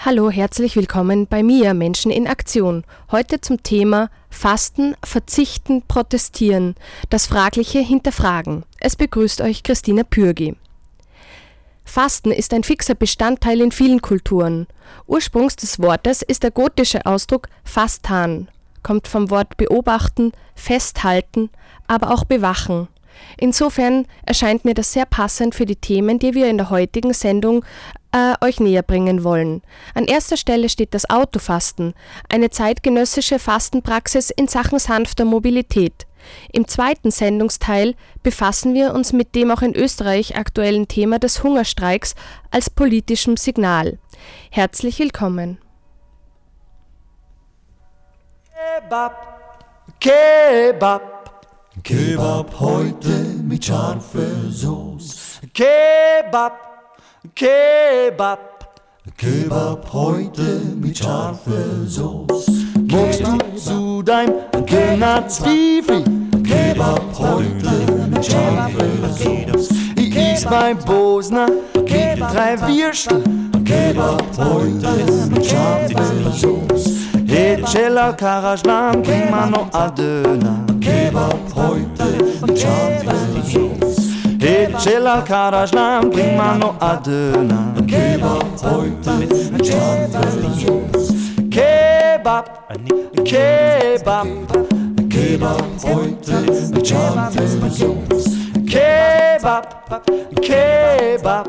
Hallo, herzlich willkommen bei mir, Menschen in Aktion. Heute zum Thema Fasten, Verzichten, Protestieren, das Fragliche hinterfragen. Es begrüßt euch Christina Pürgi. Fasten ist ein fixer Bestandteil in vielen Kulturen. Ursprungs des Wortes ist der gotische Ausdruck fastan, kommt vom Wort beobachten, festhalten, aber auch bewachen. Insofern erscheint mir das sehr passend für die Themen, die wir in der heutigen Sendung äh, euch näher bringen wollen. An erster Stelle steht das Autofasten, eine zeitgenössische Fastenpraxis in Sachen sanfter Mobilität. Im zweiten Sendungsteil befassen wir uns mit dem auch in Österreich aktuellen Thema des Hungerstreiks als politischem Signal. Herzlich willkommen. Kebab, Kebab, Kebab heute mit scharfer Soße. Kebab, Kebab, Kebab heute mit scharfer Soße. Magst du zu deinem Zwiebel? Kebab heute mit scharfer Soße. Ich is beim Bosner mit drei Würstel. Kebab heute mit scharfer Soße. Hecela Karajlan, bring mal noch a Döner. Kebab heute mit scharfer Soße. Hecela Karajlan, bring mal noch a Döner. Kebab heute Soße. Kebab, Kebab, Kebab heute Soße. Kebab, Kebab,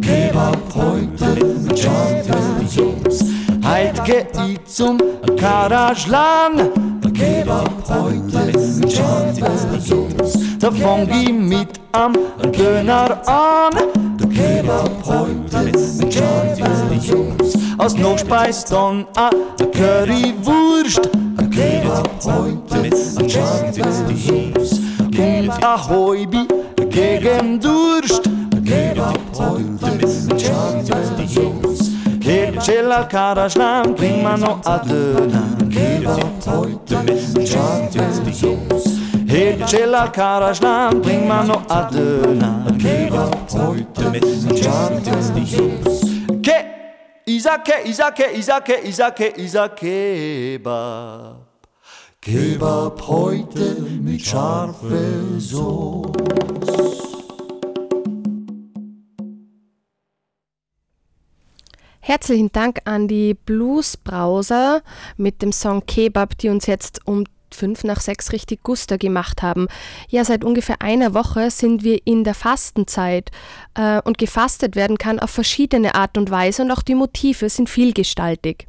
Kebab heute. Heit geh ich zum Karajlan, Kebab heute mit scharfer Soße. Da fang ich mit am Döner an, Kebab heute mit scharfer Soße. Aus Nachspeis dann a Currywurst, Kebab heute mit scharfer Soße. Und a Heubi gegen Durst, Kebab heute mit scharfer Soße. Hecela Karajlan, bring mal noch a Döner, Kebab heute mit scharfer Soße. Hecela Karajlan, bring mal noch a Döner, Kebab heute mit scharfer Soße. Ke, Isake, Isake, Isake, Isake, Isake, Kebab. Heute mit scharfer Soße. Herzlichen Dank an die Blues Browser mit dem Song Kebab, die uns jetzt um fünf nach sechs richtig Guster gemacht haben. Ja, seit ungefähr einer Woche sind wir in der Fastenzeit äh, und gefastet werden kann auf verschiedene Art und Weise und auch die Motive sind vielgestaltig.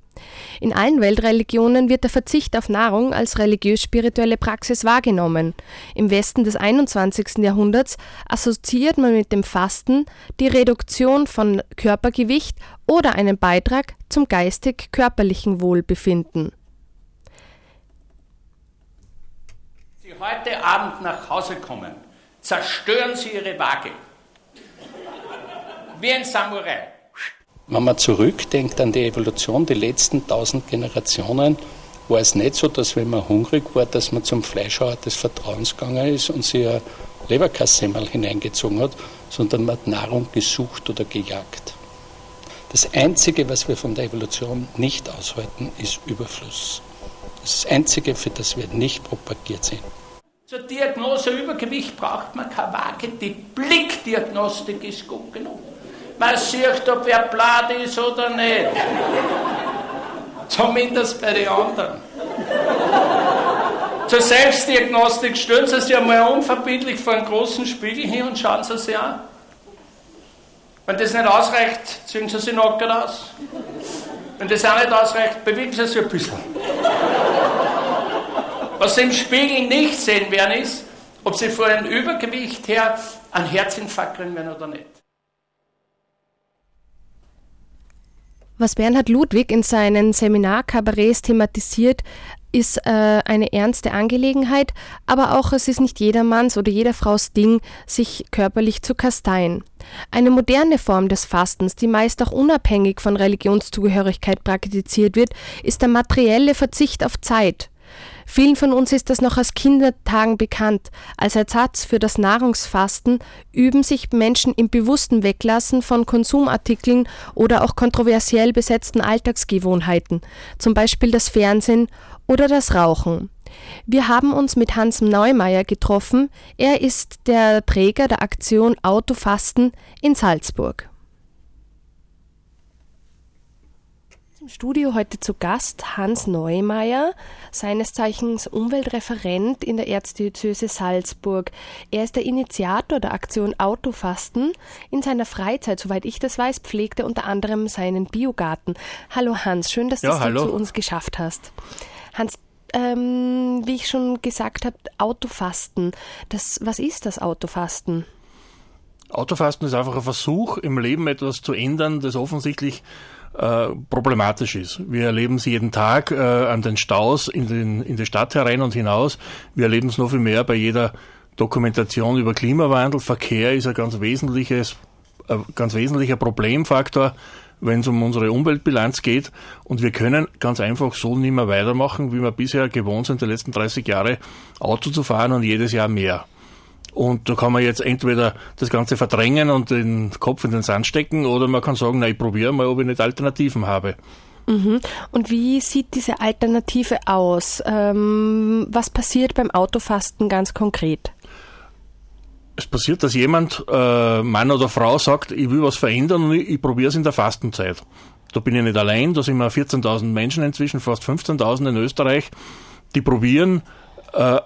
In allen Weltreligionen wird der Verzicht auf Nahrung als religiös-spirituelle Praxis wahrgenommen. Im Westen des 21. Jahrhunderts assoziiert man mit dem Fasten die Reduktion von Körpergewicht oder einen Beitrag zum geistig-körperlichen Wohlbefinden. Sie heute Abend nach Hause kommen, zerstören Sie Ihre Waage. Wie ein Samurai. Wenn man zurückdenkt an die Evolution, die letzten tausend Generationen, war es nicht so, dass wenn man hungrig war, dass man zum Fleischhauer des Vertrauens gegangen ist und sich ein Leberkassemmel hineingezogen hat, sondern man hat Nahrung gesucht oder gejagt. Das Einzige, was wir von der Evolution nicht aushalten, ist Überfluss. Das Einzige, für das wir nicht propagiert sind. Zur Diagnose Übergewicht braucht man keine Waage. Die Blickdiagnostik ist gut genug. Man sieht, ob wer blatt ist oder nicht. Zumindest bei den anderen. Zur Selbstdiagnostik stellen Sie sich einmal unverbindlich vor einen großen Spiegel hin und schauen Sie sich an. Wenn das nicht ausreicht, ziehen Sie sich nackert aus. Wenn das auch nicht ausreicht, bewegen Sie sich ein bisschen. Was Sie im Spiegel nicht sehen werden, ist, ob Sie vor einem Übergewicht her einen Herzinfarkt kriegen werden oder nicht. Was Bernhard Ludwig in seinen Seminarkabarets thematisiert, ist äh, eine ernste Angelegenheit, aber auch es ist nicht jedermanns oder jeder Frau's Ding, sich körperlich zu kasteien. Eine moderne Form des Fastens, die meist auch unabhängig von Religionszugehörigkeit praktiziert wird, ist der materielle Verzicht auf Zeit. Vielen von uns ist das noch aus Kindertagen bekannt. Als Ersatz für das Nahrungsfasten üben sich Menschen im bewussten Weglassen von Konsumartikeln oder auch kontroversiell besetzten Alltagsgewohnheiten, zum Beispiel das Fernsehen oder das Rauchen. Wir haben uns mit Hans Neumeier getroffen. Er ist der Träger der Aktion Autofasten in Salzburg. Im Studio heute zu Gast Hans Neumeier, seines Zeichens Umweltreferent in der Erzdiözese Salzburg. Er ist der Initiator der Aktion Autofasten. In seiner Freizeit, soweit ich das weiß, pflegt er unter anderem seinen Biogarten. Hallo Hans, schön, dass ja, du es zu uns geschafft hast. Hans, ähm, wie ich schon gesagt habe, Autofasten. Das, was ist das Autofasten? Autofasten ist einfach ein Versuch, im Leben etwas zu ändern, das offensichtlich äh, problematisch ist. Wir erleben es jeden Tag äh, an den Staus in, den, in die Stadt herein und hinaus. Wir erleben es noch viel mehr bei jeder Dokumentation über Klimawandel. Verkehr ist ein ganz wesentliches, ein ganz wesentlicher Problemfaktor, wenn es um unsere Umweltbilanz geht. Und wir können ganz einfach so nicht mehr weitermachen, wie wir bisher gewohnt sind, die letzten 30 Jahre Auto zu fahren und jedes Jahr mehr. Und da kann man jetzt entweder das Ganze verdrängen und den Kopf in den Sand stecken oder man kann sagen, na, ich probiere mal, ob ich nicht Alternativen habe. Mhm. Und wie sieht diese Alternative aus? Ähm, was passiert beim Autofasten ganz konkret? Es passiert, dass jemand, äh, Mann oder Frau, sagt, ich will was verändern und ich, ich probiere es in der Fastenzeit. Da bin ich nicht allein, da sind wir 14.000 Menschen inzwischen, fast 15.000 in Österreich, die probieren, äh,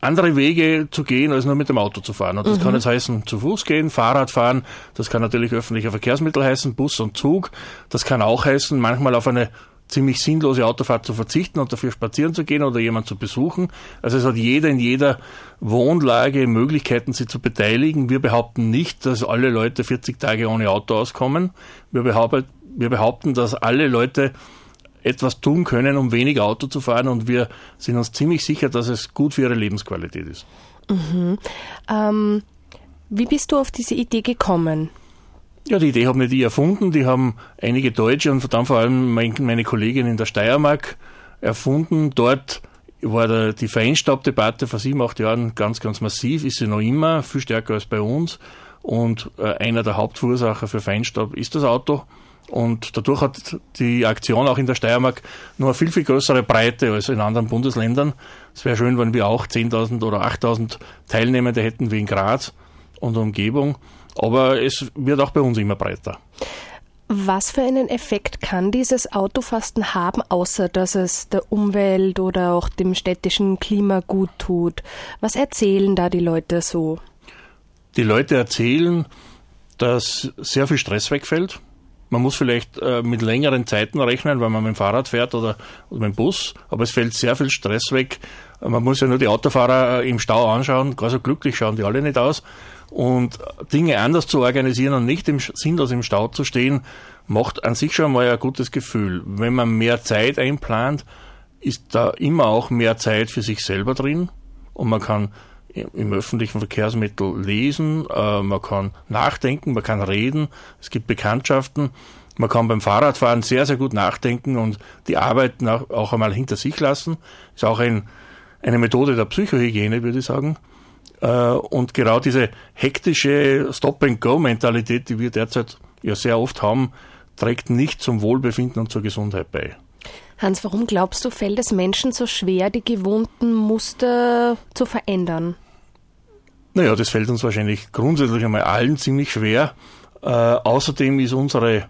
andere Wege zu gehen, als nur mit dem Auto zu fahren. Und das mhm. kann jetzt heißen, zu Fuß gehen, Fahrrad fahren, das kann natürlich öffentliche Verkehrsmittel heißen, Bus und Zug. Das kann auch heißen, manchmal auf eine ziemlich sinnlose Autofahrt zu verzichten und dafür spazieren zu gehen oder jemanden zu besuchen. Also es hat jeder in jeder Wohnlage Möglichkeiten, sich zu beteiligen. Wir behaupten nicht, dass alle Leute 40 Tage ohne Auto auskommen. Wir behaupten, wir behaupten dass alle Leute etwas tun können, um weniger Auto zu fahren und wir sind uns ziemlich sicher, dass es gut für ihre Lebensqualität ist. Mhm. Ähm, wie bist du auf diese Idee gekommen? Ja, die Idee habe nicht ich erfunden, die haben einige Deutsche und dann vor allem meine Kollegin in der Steiermark erfunden. Dort war die Feinstaubdebatte vor sieben, acht Jahren ganz, ganz massiv, ist sie noch immer, viel stärker als bei uns. Und äh, einer der Hauptverursacher für Feinstaub ist das Auto. Und dadurch hat die Aktion auch in der Steiermark nur eine viel, viel größere Breite als in anderen Bundesländern. Es wäre schön, wenn wir auch 10.000 oder 8.000 Teilnehmende hätten wie in Graz und Umgebung. Aber es wird auch bei uns immer breiter. Was für einen Effekt kann dieses Autofasten haben, außer dass es der Umwelt oder auch dem städtischen Klima gut tut? Was erzählen da die Leute so? Die Leute erzählen, dass sehr viel Stress wegfällt, man muss vielleicht äh, mit längeren Zeiten rechnen, weil man mit dem Fahrrad fährt oder, oder mit dem Bus, aber es fällt sehr viel Stress weg. Man muss ja nur die Autofahrer äh, im Stau anschauen, gar so glücklich schauen die alle nicht aus. Und Dinge anders zu organisieren und nicht im, sinnlos im Stau zu stehen, macht an sich schon mal ein gutes Gefühl. Wenn man mehr Zeit einplant, ist da immer auch mehr Zeit für sich selber drin und man kann im öffentlichen Verkehrsmittel lesen, äh, man kann nachdenken, man kann reden, es gibt Bekanntschaften, man kann beim Fahrradfahren sehr, sehr gut nachdenken und die Arbeit auch einmal hinter sich lassen. Ist auch ein, eine Methode der Psychohygiene, würde ich sagen. Äh, und genau diese hektische Stop-and-Go-Mentalität, die wir derzeit ja sehr oft haben, trägt nicht zum Wohlbefinden und zur Gesundheit bei. Hans, warum glaubst du, fällt es Menschen so schwer, die gewohnten Muster zu verändern? Naja, das fällt uns wahrscheinlich grundsätzlich einmal allen ziemlich schwer. Äh, außerdem ist unsere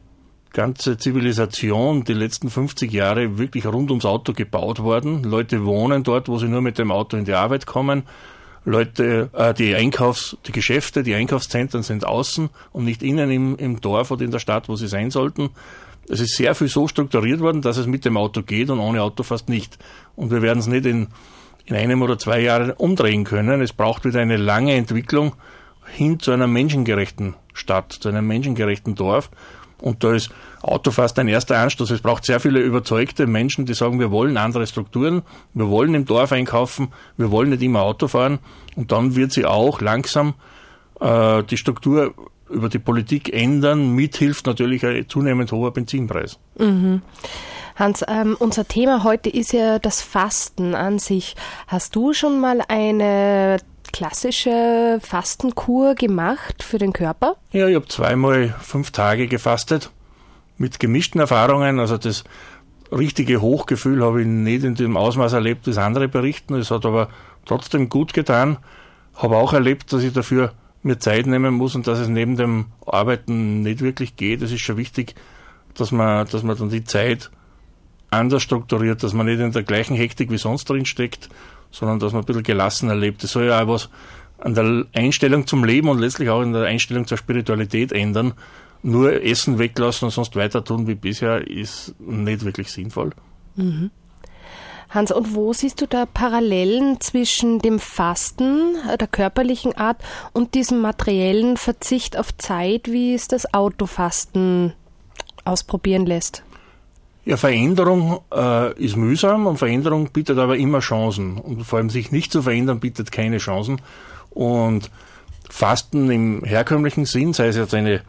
ganze Zivilisation die letzten 50 Jahre wirklich rund ums Auto gebaut worden. Leute wohnen dort, wo sie nur mit dem Auto in die Arbeit kommen. Leute, äh, die Einkaufs-, die Geschäfte, die Einkaufszentren sind außen und nicht innen im, im Dorf oder in der Stadt, wo sie sein sollten. Es ist sehr viel so strukturiert worden, dass es mit dem Auto geht und ohne Auto fast nicht. Und wir werden es nicht in, in einem oder zwei Jahren umdrehen können. Es braucht wieder eine lange Entwicklung hin zu einer menschengerechten Stadt, zu einem menschengerechten Dorf. Und da ist Auto fast ein erster Anstoß. Es braucht sehr viele überzeugte Menschen, die sagen, wir wollen andere Strukturen, wir wollen im Dorf einkaufen, wir wollen nicht immer Auto fahren. Und dann wird sie auch langsam äh, die Struktur über die Politik ändern. Mithilft natürlich ein zunehmend hoher Benzinpreis. Mhm. Hans, ähm, unser Thema heute ist ja das Fasten an sich. Hast du schon mal eine klassische Fastenkur gemacht für den Körper? Ja, ich habe zweimal fünf Tage gefastet mit gemischten Erfahrungen. Also das richtige Hochgefühl habe ich nicht in dem Ausmaß erlebt, das andere berichten. Es hat aber trotzdem gut getan. Habe auch erlebt, dass ich dafür mir Zeit nehmen muss und dass es neben dem Arbeiten nicht wirklich geht. Es ist schon wichtig, dass man, dass man dann die Zeit anders strukturiert, dass man nicht in der gleichen Hektik wie sonst drin steckt, sondern dass man ein bisschen gelassener lebt. Das soll ja auch was an der Einstellung zum Leben und letztlich auch in der Einstellung zur Spiritualität ändern. Nur Essen weglassen und sonst weiter tun wie bisher ist nicht wirklich sinnvoll. Mhm. Hans, und wo siehst du da Parallelen zwischen dem Fasten, äh, der körperlichen Art, und diesem materiellen Verzicht auf Zeit, wie es das Autofasten ausprobieren lässt? Ja, Veränderung äh, ist mühsam und Veränderung bietet aber immer Chancen. Und vor allem sich nicht zu verändern, bietet keine Chancen. Und Fasten im herkömmlichen Sinn, sei es jetzt eine,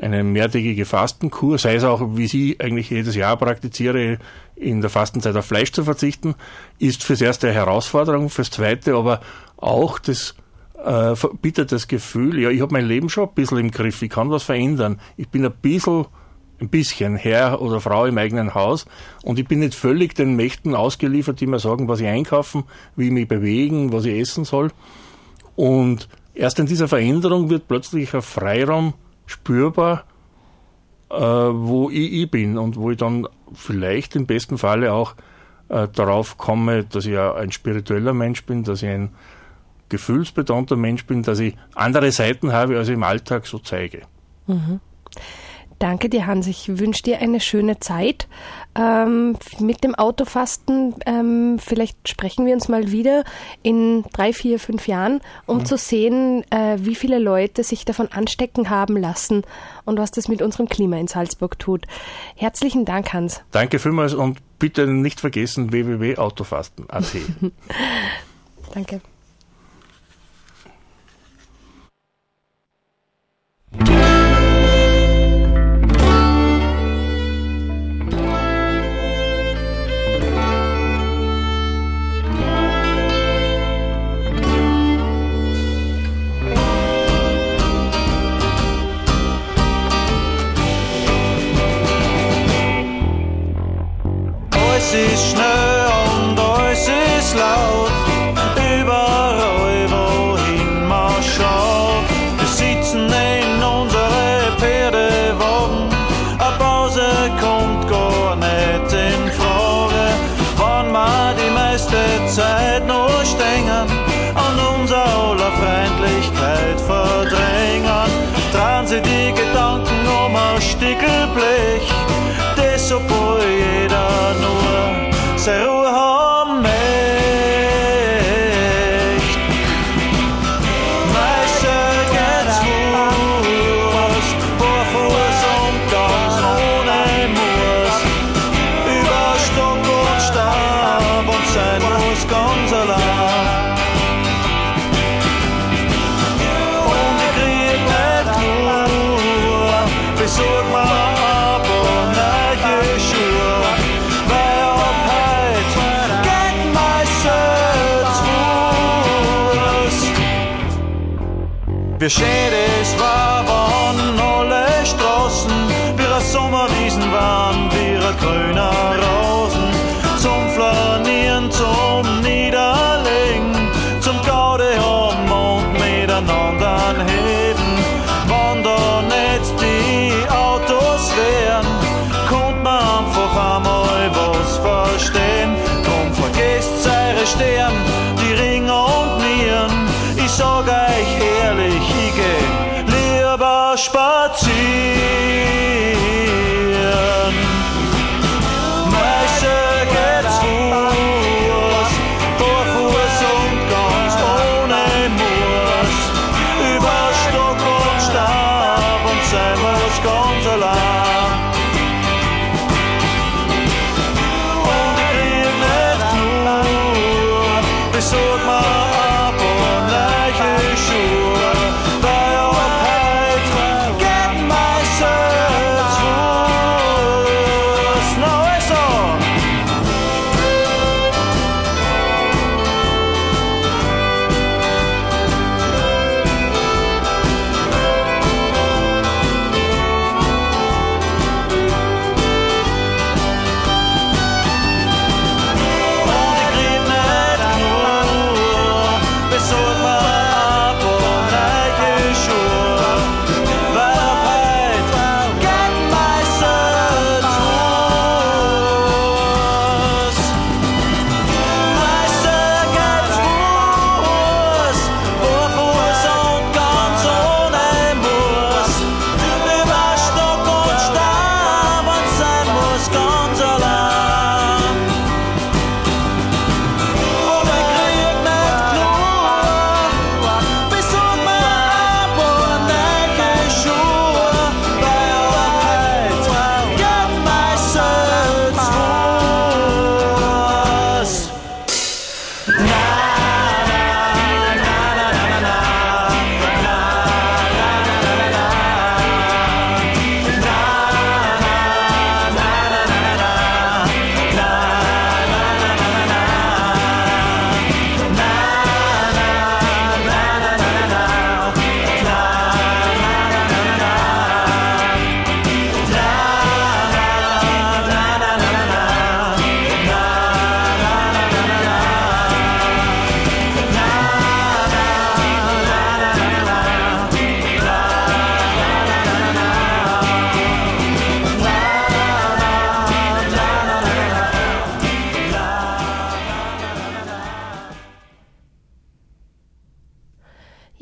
eine mehrtägige Fastenkur, sei es auch, wie Sie eigentlich jedes Jahr praktiziere, in der Fastenzeit auf Fleisch zu verzichten, ist fürs erste eine Herausforderung, fürs zweite aber auch das äh, bietet das Gefühl, ja, ich habe mein Leben schon ein bisschen im Griff, ich kann was verändern, ich bin ein bisschen ein bisschen Herr oder Frau im eigenen Haus und ich bin nicht völlig den Mächten ausgeliefert, die mir sagen, was ich einkaufen, wie ich mich bewegen, was ich essen soll. Und erst in dieser Veränderung wird plötzlich ein Freiraum spürbar, äh, wo ich, ich, bin und wo ich dann vielleicht im besten Falle auch äh, darauf komme, dass ich ein spiritueller Mensch bin, dass ich ein gefühlsbetonter Mensch bin, dass ich andere Seiten habe, als ich im Alltag so zeige. Mhm. Danke dir, Hans. Ich wünsche dir eine schöne Zeit ähm, mit dem Autofasten. Ähm, vielleicht sprechen wir uns mal wieder in drei, vier, fünf Jahren, um mhm. zu sehen, äh, wie viele Leute sich davon anstecken haben lassen und was das mit unserem Klima in Salzburg tut. Herzlichen Dank, Hans. Danke vielmals und bitte nicht vergessen www.autofasten.at. Danke.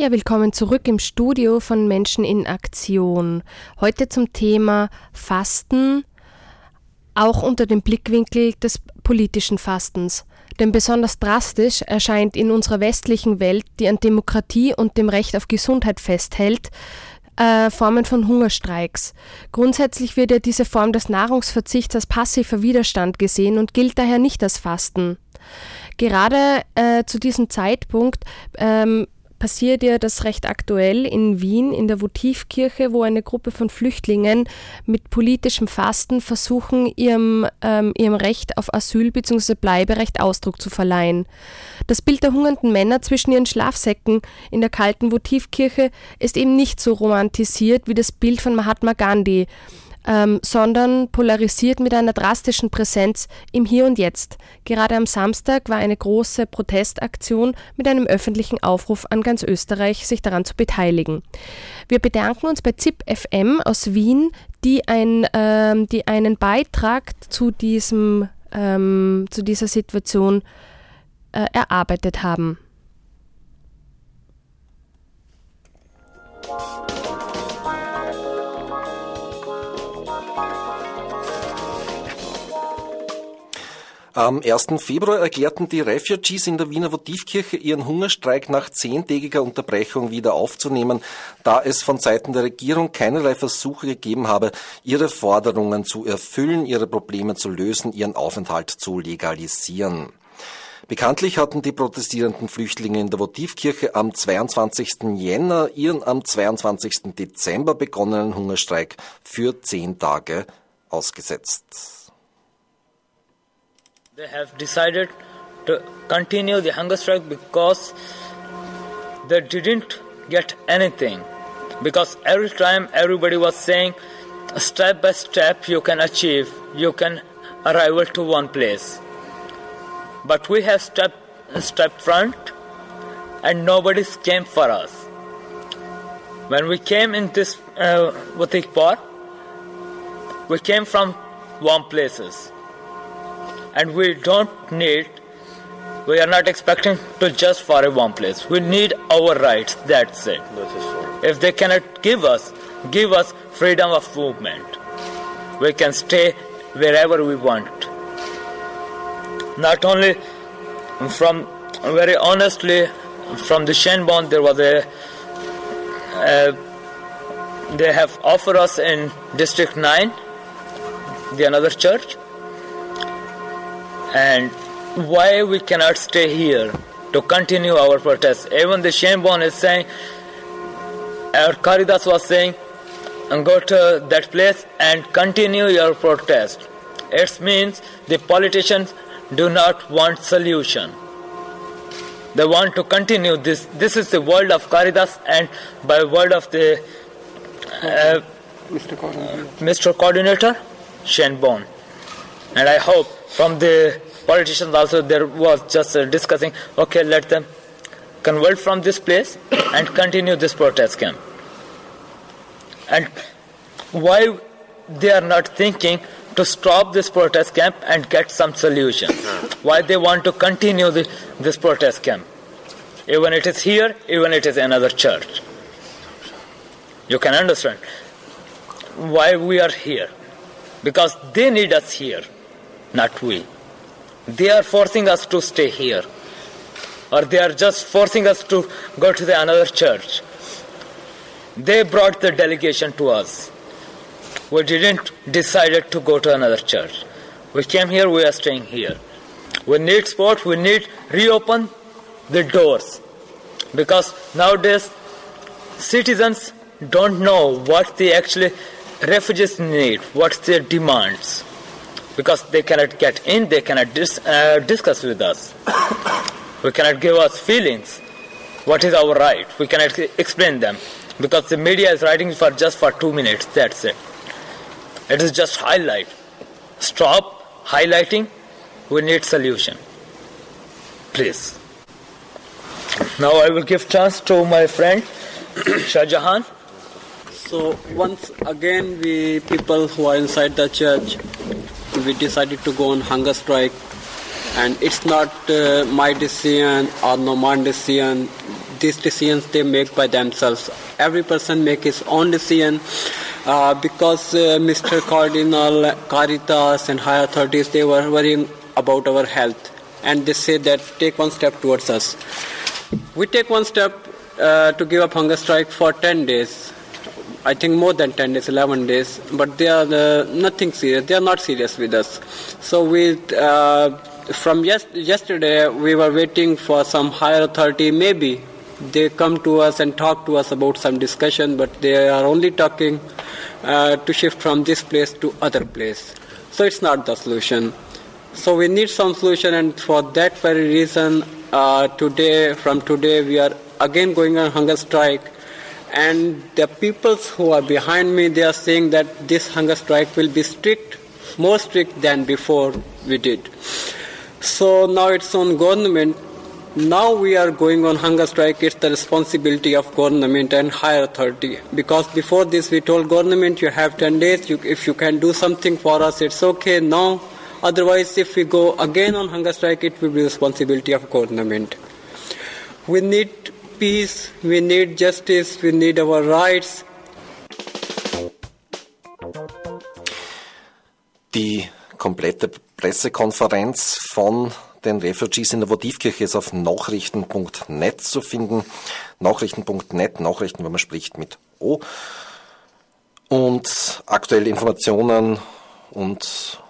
Ja, willkommen zurück im Studio von Menschen in Aktion. Heute zum Thema Fasten, auch unter dem Blickwinkel des politischen Fastens. Denn besonders drastisch erscheint in unserer westlichen Welt, die an Demokratie und dem Recht auf Gesundheit festhält, äh, Formen von Hungerstreiks. Grundsätzlich wird ja diese Form des Nahrungsverzichts als passiver Widerstand gesehen und gilt daher nicht als Fasten. Gerade äh, zu diesem Zeitpunkt ähm, passiert ja das recht aktuell in Wien in der Votivkirche, wo eine Gruppe von Flüchtlingen mit politischem Fasten versuchen, ihrem, ähm, ihrem Recht auf Asyl bzw. Bleiberecht Ausdruck zu verleihen. Das Bild der hungernden Männer zwischen ihren Schlafsäcken in der kalten Votivkirche ist eben nicht so romantisiert wie das Bild von Mahatma Gandhi ähm, sondern polarisiert mit einer drastischen Präsenz im Hier und Jetzt. Gerade am Samstag war eine große Protestaktion mit einem öffentlichen Aufruf an ganz Österreich, sich daran zu beteiligen. Wir bedanken uns bei ZIP FM aus Wien, die, ein, ähm, die einen Beitrag zu, diesem, ähm, zu dieser Situation äh, erarbeitet haben. Am 1. Februar erklärten die Refugees in der Wiener Votivkirche ihren Hungerstreik nach zehntägiger Unterbrechung wieder aufzunehmen, da es von Seiten der Regierung keinerlei Versuche gegeben habe, ihre Forderungen zu erfüllen, ihre Probleme zu lösen, ihren Aufenthalt zu legalisieren. Bekanntlich hatten die protestierenden Flüchtlinge in der Votivkirche am 22. Jänner ihren am 22. Dezember begonnenen Hungerstreik für zehn Tage ausgesetzt. They have decided to continue the hunger strike because they didn't get anything. Because every time everybody was saying, step by step you can achieve, you can arrive to one place. But we have stepped step front and nobody came for us. When we came in this uh, Park, we came from warm places and we don't need we are not expecting to just for a one place. We need our rights that's it. If they cannot give us give us freedom of movement. We can stay wherever we want. Not only from very honestly from the Shenbon there was a uh, they have offered us in district 9 the another church and why we cannot stay here to continue our protest. Even the Shambon is saying, our Karidas was saying, and go to that place and continue your protest. It means the politicians do not want solution. They want to continue this. This is the world of Karidas and by word of the uh, Mr. Coordinator, Mr. Coordinator Shenbon. And I hope from the politicians also there was just uh, discussing okay let them convert from this place and continue this protest camp. And why they are not thinking to stop this protest camp and get some solution? Why they want to continue the, this protest camp? Even it is here even it is another church. You can understand why we are here. Because they need us here not we. They are forcing us to stay here. Or they are just forcing us to go to the another church. They brought the delegation to us. We didn't decide to go to another church. We came here, we are staying here. We need sport, we need reopen the doors. Because nowadays citizens don't know what they actually refugees need, what's their demands because they cannot get in, they cannot dis- uh, discuss with us. we cannot give us feelings. What is our right? We cannot explain them because the media is writing for just for two minutes. That's it. It is just highlight. Stop highlighting. We need solution. Please. Now I will give chance to my friend Shah Jahan. So once again, we people who are inside the church we decided to go on hunger strike and it's not uh, my decision or no man decision these decisions they make by themselves. Every person make his own decision uh, because uh, Mr. Cardinal, Caritas and higher authorities, they were worrying about our health and they say that take one step towards us. We take one step uh, to give up hunger strike for 10 days. I think more than 10 days, 11 days, but they are uh, nothing serious. They are not serious with us. So we, uh, from yes- yesterday, we were waiting for some higher authority. Maybe they come to us and talk to us about some discussion, but they are only talking uh, to shift from this place to other place. So it's not the solution. So we need some solution, and for that very reason, uh, today, from today, we are again going on hunger strike. And the peoples who are behind me, they are saying that this hunger strike will be strict, more strict than before we did. So now it's on government. Now we are going on hunger strike. It's the responsibility of government and higher authority. Because before this, we told government you have 10 days. You, if you can do something for us, it's okay. Now, otherwise, if we go again on hunger strike, it will be responsibility of government. We need peace. We need justice. We need our rights. Die komplette Pressekonferenz von den Refugees in der Votivkirche ist auf nachrichten.net zu finden. Nachrichten.net, Nachrichten, wenn man spricht mit O. Und aktuelle Informationen und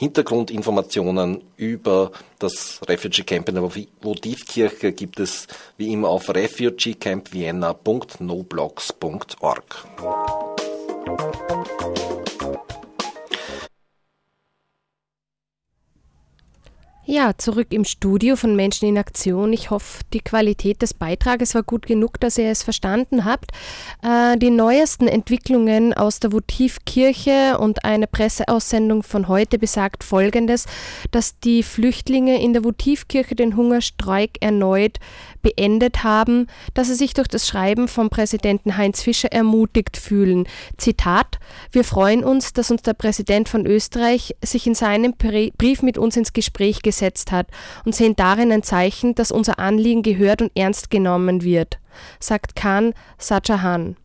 Hintergrundinformationen über das Refugee Camp in der Votivkirche gibt es wie immer auf refugeecampvienna.noblogs.org. Ja, zurück im Studio von Menschen in Aktion. Ich hoffe, die Qualität des Beitrages war gut genug, dass ihr es verstanden habt. Äh, die neuesten Entwicklungen aus der Votivkirche und eine Presseaussendung von heute besagt Folgendes, dass die Flüchtlinge in der Votivkirche den Hungerstreik erneut beendet haben, dass sie sich durch das Schreiben vom Präsidenten Heinz Fischer ermutigt fühlen. Zitat, wir freuen uns, dass uns der Präsident von Österreich sich in seinem Brief mit uns ins Gespräch gesetzt hat und sehen darin ein Zeichen, dass unser Anliegen gehört und ernst genommen wird, sagt Khan Sajahan.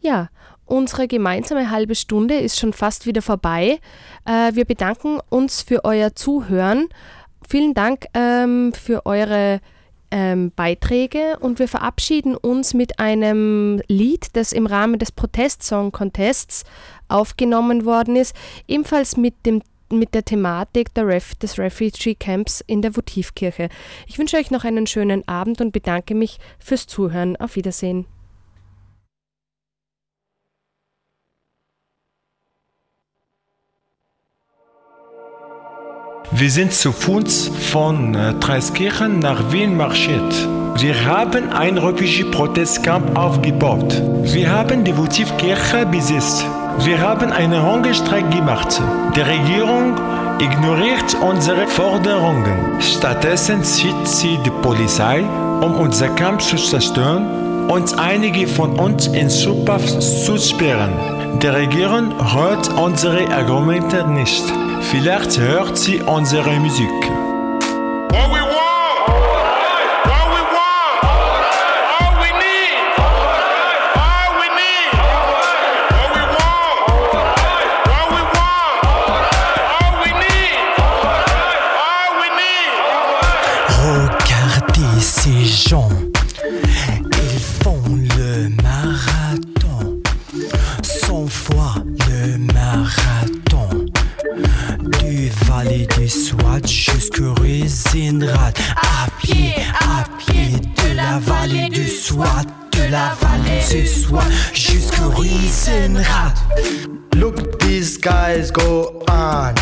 Ja, unsere gemeinsame halbe Stunde ist schon fast wieder vorbei. Äh, wir bedanken uns für euer Zuhören Vielen Dank ähm, für eure ähm, Beiträge und wir verabschieden uns mit einem Lied, das im Rahmen des Protest-Song Contests aufgenommen worden ist, ebenfalls mit dem mit der Thematik der Ref des Refugee Camps in der Votivkirche. Ich wünsche euch noch einen schönen Abend und bedanke mich fürs Zuhören. Auf Wiedersehen. Wir sind zu Fuß von äh, Traiskirchen nach Wien marschiert. Wir haben ein Refugee-Protestcamp aufgebaut. Wir haben die Votivkirche besetzt. Wir haben einen Hungerstreik gemacht. Die Regierung ignoriert unsere Forderungen. Stattdessen zieht sie die Polizei, um unser Camp zu zerstören und einige von uns in Zukunft zu sperren. Die Regierung hört unsere Argumente nicht. Vielleicht hört sie unsere Musik. 100 fois le marathon. Du Valais des Swat jusqu'au Résinrad. À pied, à pied, de la vallée du Swat, de la vallée du Swat jusqu'au Riesenrad. Look, these guys go on.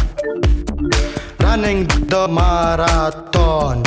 Running the marathon.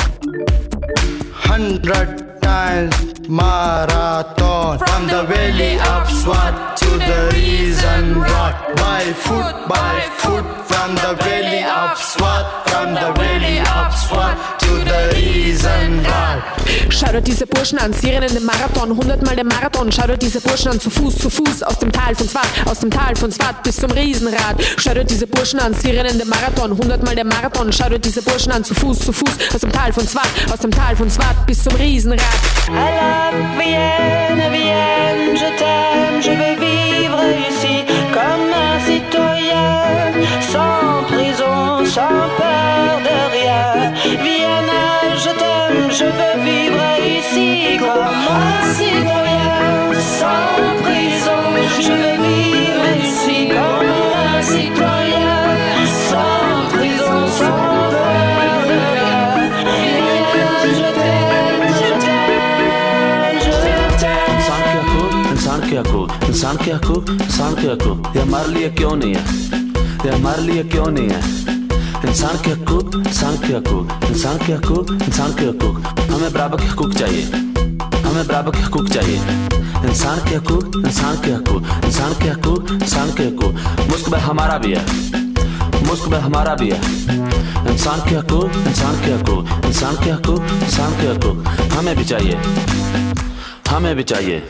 Hundred times marathon. From the valley of Swat to the reason rock. By foot, by foot, from the valley of Swat, from the valley of Swat to the reason rock. Schau dir diese Burschen an, sie rennen den Marathon, hundertmal den Marathon. Schau dir diese Burschen an, zu Fuß, zu Fuß, aus dem Tal von Swat, aus dem Tal von Swat bis zum Riesenrad. Schau dir diese Burschen an, sie rennen den Marathon, hundertmal den Marathon. Schau dir diese Burschen an, zu Fuß, zu Fuß, aus dem Tal von Swat, aus dem Tal von Swat bis zum Riesenrad. Love Vienne, Vienne, je t'aime, je veux vivre ici क्या को इंसान क्या को इंसान ये हमारे लिए क्यों नहीं है ये हमारे लिए क्यों नहीं है इंसान के हकूक इंसान के हकूक इंसान के हकूक इंसान के हकूक हमें बराबर के हकूक चाहिए हमें बराबर के हकूक चाहिए इंसान के हकूक इंसान के हकूक इंसान के हकूक इंसान के हकूक मुस्कबल हमारा भी है मुस्कबल हमारा भी है इंसान के हकूक इंसान के हकूक इंसान के हकूक इंसान के हकूक हमें भी चाहिए Hammer Vijay.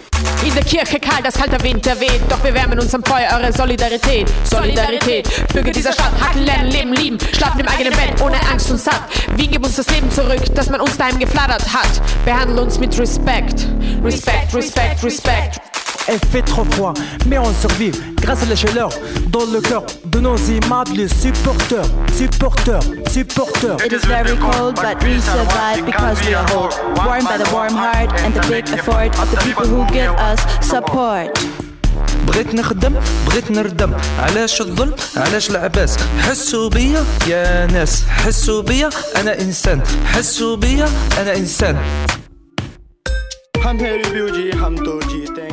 In der Kirche kalt, das kalter Winter weht, doch wir wärmen uns am Feuer eure Solidarität. Solidarität, Bürger dieser Stadt, hacken, lernen, leben, lieben, schlafen im eigenen Bett, ohne Angst und satt. Wie gib uns das Leben zurück, das man uns daheim geflattert hat. Behandle uns mit Respekt, Respekt, Respekt. Respekt. Respekt. Elle fait trop froid, mais on survit grâce à la chaleur dans le cœur de nos aimables supporters, supporters, supporters. It is very cold, but we survive because we are whole. Warmed by the warm heart and the big effort of the people who give us support. بغيت نخدم بغيت نردم علاش الظلم علاش العباس حسوا بيا يا ناس حسوا بيا أنا انسان حسوا بيا أنا انسان refugee,